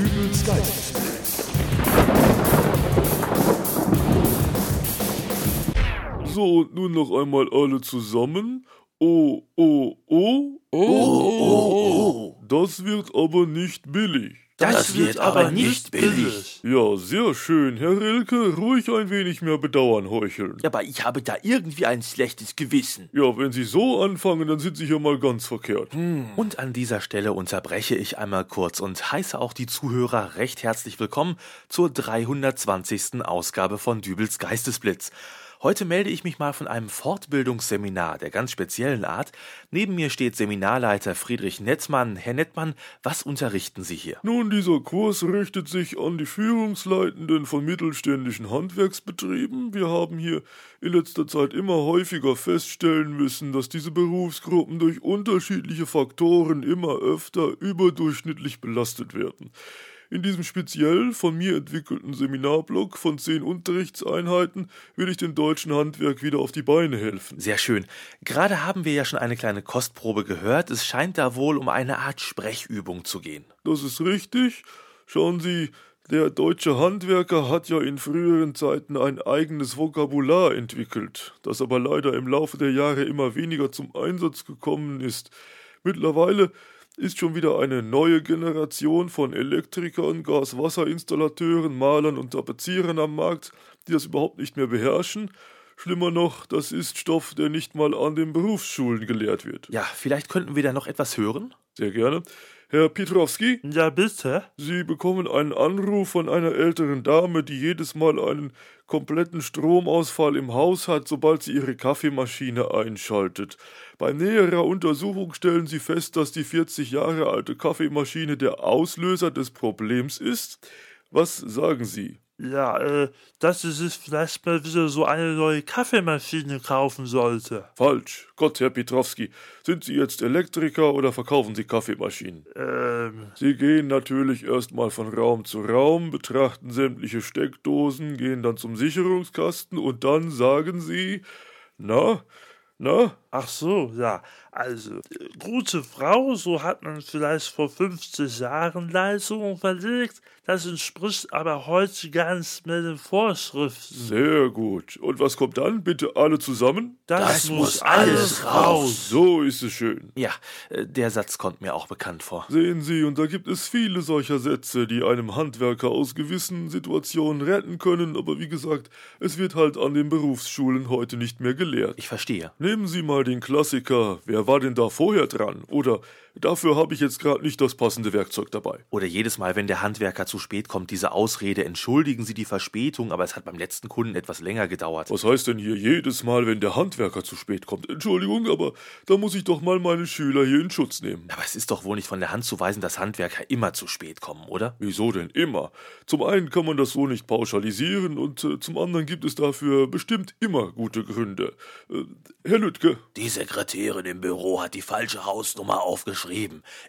Dübels Geist. So, und nun noch einmal alle zusammen. Oh, oh, oh. Oh, oh, oh. Das wird aber nicht billig. Das, wird aber nicht billig. Ja, sehr schön. Herr Rilke, ruhig ein wenig mehr Bedauern heucheln. Aber ich habe da irgendwie ein schlechtes Gewissen. Ja, wenn Sie so anfangen, dann sind Sie hier mal ganz verkehrt. Und an dieser Stelle unterbreche ich einmal kurz und heiße auch die Zuhörer recht herzlich willkommen zur 320. Ausgabe von Dübels Geistesblitz. Heute melde ich mich mal von einem Fortbildungsseminar der ganz speziellen Art. Neben mir steht Seminarleiter Friedrich Netzmann. Herr Nettmann, was unterrichten Sie hier? Nun, dieser Kurs richtet sich an die Führungsleitenden von mittelständischen Handwerksbetrieben. Wir haben hier in letzter Zeit immer häufiger feststellen müssen, dass diese Berufsgruppen durch unterschiedliche Faktoren immer öfter überdurchschnittlich belastet werden. In diesem speziell von mir entwickelten Seminarblock von zehn Unterrichtseinheiten will ich dem deutschen Handwerk wieder auf die Beine helfen. Sehr schön. Gerade haben wir ja schon eine kleine Kostprobe gehört. Es scheint da wohl um eine Art Sprechübung zu gehen. Das ist richtig. Schauen Sie, der deutsche Handwerker hat ja in früheren Zeiten ein eigenes Vokabular entwickelt, das aber leider im Laufe der Jahre immer weniger zum Einsatz gekommen ist. Mittlerweile ist schon wieder eine neue Generation von Elektrikern, Gas-Wasser-Installateuren, Malern und Tapezierern am Markt, die das überhaupt nicht mehr beherrschen. Schlimmer noch, das ist Stoff, der nicht mal an den Berufsschulen gelehrt wird. Ja, vielleicht könnten wir da noch etwas hören? Sehr gerne. Herr Pietrowski? Ja, bitte? Sie bekommen einen Anruf von einer älteren Dame, die jedes Mal einen kompletten Stromausfall im Haus hat, sobald sie ihre Kaffeemaschine einschaltet. Bei näherer Untersuchung stellen Sie fest, dass die 40 Jahre alte Kaffeemaschine der Auslöser des Problems ist. Was sagen Sie? Ja, äh, dass sie sich vielleicht mal wieder so eine neue Kaffeemaschine kaufen sollte. Falsch. Gott, Herr Pietrowski, sind Sie jetzt Elektriker oder verkaufen Sie Kaffeemaschinen? Ähm, Sie gehen natürlich erstmal von Raum zu Raum, betrachten sämtliche Steckdosen, gehen dann zum Sicherungskasten und dann sagen Sie, na, na, ach so, ja. Also, äh, gute Frau, so hat man vielleicht vor 50 Jahren Leistungen verlegt. Das entspricht aber heute ganz mehr den Vorschriften. sehr gut. Und was kommt dann? Bitte alle zusammen? Das, muss alles raus. So ist es schön. Ja, äh, der Satz kommt mir auch bekannt vor. Sehen Sie, und da gibt es viele solcher Sätze, die einem Handwerker aus gewissen Situationen retten können, aber wie gesagt, es wird halt an den Berufsschulen heute nicht mehr gelehrt. Ich verstehe. Nehmen Sie mal den Klassiker, wer war denn da vorher dran? Oder dafür habe ich jetzt gerade nicht das passende Werkzeug dabei. Oder jedes Mal, wenn der Handwerker zu spät kommt, diese Ausrede, entschuldigen Sie die Verspätung, aber es hat beim letzten Kunden etwas länger gedauert. Was heißt denn hier jedes Mal, wenn der Handwerker zu spät kommt? Entschuldigung, aber da muss ich doch mal meine Schüler hier in Schutz nehmen. Aber es ist doch wohl nicht von der Hand zu weisen, dass Handwerker immer zu spät kommen, oder? Wieso denn immer? Zum einen kann man das so nicht pauschalisieren und äh, zum anderen gibt es dafür bestimmt immer gute Gründe. Äh, Herr Lüttke, Die Sekretärin im Büro hat die falsche Hausnummer aufgeschrieben.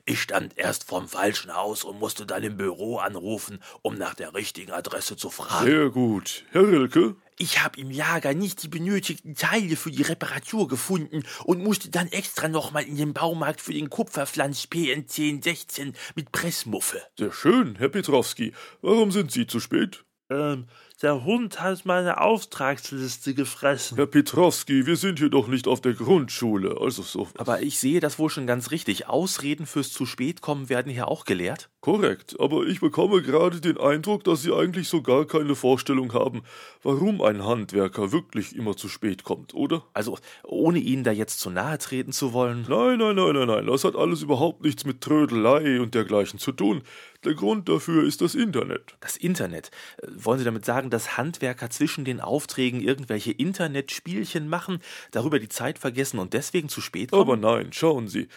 Ich stand erst vorm falschen Haus und musste dann im Büro anrufen, um nach der richtigen Adresse zu fragen. sehr gut. Herr Rilke, Ich habe im Lager nicht die benötigten Teile für die Reparatur gefunden und musste dann extra nochmal in den Baumarkt für den Kupferflansch PN 1016 mit Pressmuffe. sehr schön. Herr Petrowski, warum sind Sie zu spät? Ähm, der Hund hat meine Auftragsliste gefressen. Herr Petrowski, wir sind hier doch nicht auf der Grundschule, also so. Aber ich sehe das wohl schon ganz richtig. Ausreden fürs zu spät kommen werden hier auch gelehrt. Korrekt, aber ich bekomme gerade den Eindruck, dass Sie eigentlich so gar keine Vorstellung haben, warum ein Handwerker wirklich immer zu spät kommt, oder? Also, ohne Ihnen da jetzt zu nahe treten zu wollen. Nein, nein, nein, nein, nein, das hat alles überhaupt nichts mit Trödelei und dergleichen zu tun. Der Grund dafür ist das Internet. Das Internet. Äh, Wollen Sie damit sagen, dass Handwerker zwischen den Aufträgen irgendwelche Internetspielchen machen, darüber die Zeit vergessen und deswegen zu spät kommen? Aber nein, schauen Sie.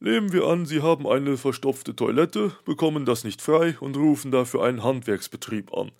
Nehmen wir an, Sie haben eine verstopfte Toilette, bekommen das nicht frei und rufen dafür einen Handwerksbetrieb an.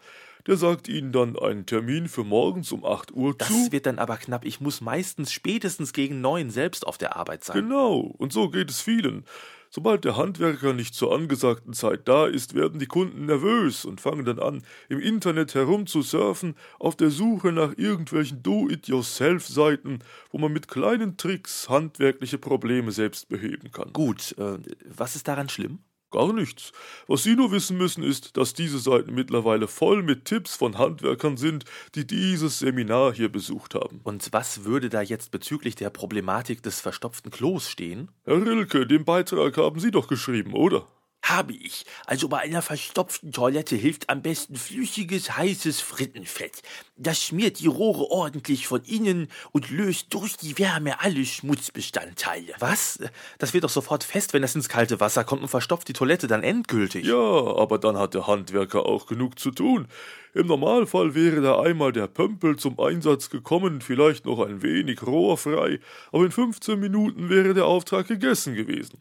Der sagt Ihnen dann einen Termin für morgens um 8 Uhr das zu. wird dann aber knapp. Ich muss meistens spätestens gegen neun selbst auf der Arbeit sein. Genau, und so geht es vielen. Sobald der Handwerker nicht zur angesagten Zeit da ist, werden die Kunden nervös und fangen dann an, im Internet herumzusurfen, auf der Suche nach irgendwelchen Do-it-yourself-Seiten, wo man mit kleinen Tricks handwerkliche Probleme selbst beheben kann. Gut, äh, was ist daran schlimm? Gar nichts. Was Sie nur wissen müssen, ist, dass diese Seiten mittlerweile voll mit Tipps von Handwerkern sind, die dieses Seminar hier besucht haben. Und was würde da jetzt bezüglich der Problematik des verstopften Klos stehen? Herr Rilke, den Beitrag haben Sie doch geschrieben, oder? Habe ich. Also bei einer verstopften Toilette hilft am besten flüssiges, heißes Frittenfett. Das schmiert die Rohre ordentlich von innen und löst durch die Wärme alle Schmutzbestandteile. Was? Das wird doch sofort fest, wenn es ins kalte Wasser kommt und verstopft die Toilette dann endgültig. Ja, aber dann hat der Handwerker auch genug zu tun. Im Normalfall wäre da einmal der Pömpel zum Einsatz gekommen, vielleicht noch ein wenig rohrfrei, aber in 15 Minuten wäre der Auftrag gegessen gewesen.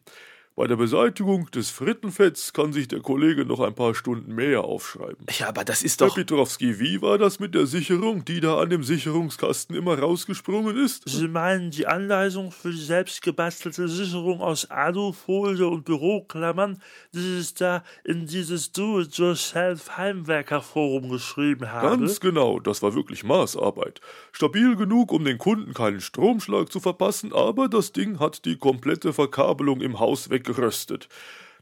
Bei der Beseitigung des Frittenfetts kann sich der Kollege noch ein paar Stunden mehr aufschreiben. Ja, aber das ist doch. Herr Petrowski, wie war das mit der Sicherung, die da an dem Sicherungskasten immer rausgesprungen ist? Sie meinen die Anleitung für die selbstgebastelte Sicherung aus Alufolie und Büroklammern, die ich da in dieses Do-it-yourself-Heimwerkerforum geschrieben habe? Ganz genau, das war wirklich Maßarbeit. Stabil genug, um den Kunden keinen Stromschlag zu verpassen, aber das Ding hat die komplette Verkabelung im Haus weg geröstet.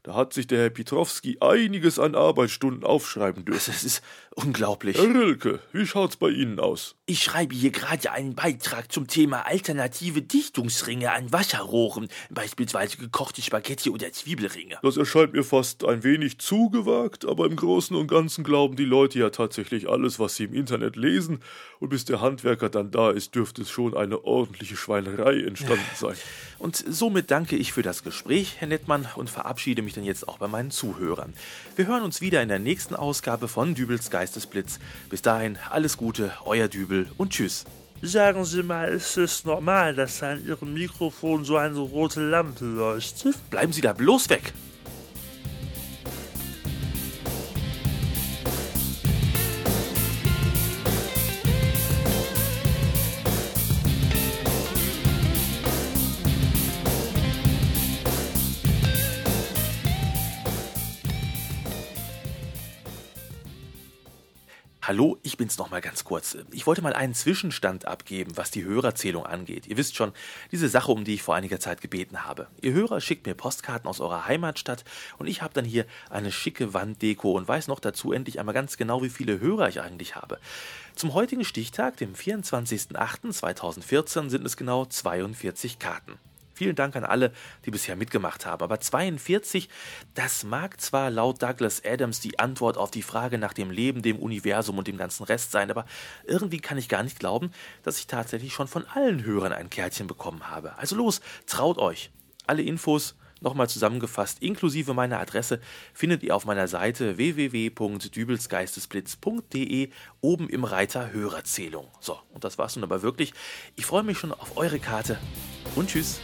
Da hat sich der Herr Pietrowski einiges an Arbeitsstunden aufschreiben dürfen. Das ist unglaublich. Herr Rilke, wie schaut's bei Ihnen aus? Ich schreibe hier gerade einen Beitrag zum Thema alternative Dichtungsringe an Wasserrohren, beispielsweise gekochte Spaghetti oder Zwiebelringe. Das erscheint mir fast ein wenig zu gewagt, aber im Großen und Ganzen glauben die Leute ja tatsächlich alles, was sie im Internet lesen, und bis der Handwerker dann da ist, dürfte es schon eine ordentliche Schweinerei entstanden sein. Und somit danke ich für das Gespräch, Herr Nettmann, und verabschiede mich dann jetzt auch bei meinen Zuhörern. Wir hören uns wieder in der nächsten Ausgabe von Dübels Geistesblitz. Bis dahin alles Gute, euer Dübel und tschüss. Sagen Sie mal, ist es normal, dass an Ihrem Mikrofon so eine rote Lampe leuchtet? Bleiben Sie da bloß weg! Hallo, ich bin's noch mal ganz kurz. Ich wollte mal einen Zwischenstand abgeben, was die Hörerzählung angeht. Ihr wisst schon, diese Sache, um die ich vor einiger Zeit gebeten habe. Ihr Hörer schickt mir Postkarten aus eurer Heimatstadt und ich habe dann hier eine schicke Wanddeko und weiß noch dazu endlich einmal ganz genau, wie viele Hörer ich eigentlich habe. Zum heutigen Stichtag, dem 24.08.2014, sind es genau 42 Karten. Vielen Dank an alle, die bisher mitgemacht haben. Aber 42, das mag zwar laut Douglas Adams die Antwort auf die Frage nach dem Leben, dem Universum und dem ganzen Rest sein, aber irgendwie kann ich gar nicht glauben, dass ich tatsächlich schon von allen Hörern ein Kärtchen bekommen habe. Also los, traut euch. Alle Infos Nochmal zusammengefasst, inklusive meiner Adresse, findet ihr auf meiner Seite www.dübelsgeistesblitz.de oben im Reiter Hörerzählung. So, und das war's nun aber wirklich. Ich freue mich schon auf eure Karte und tschüss.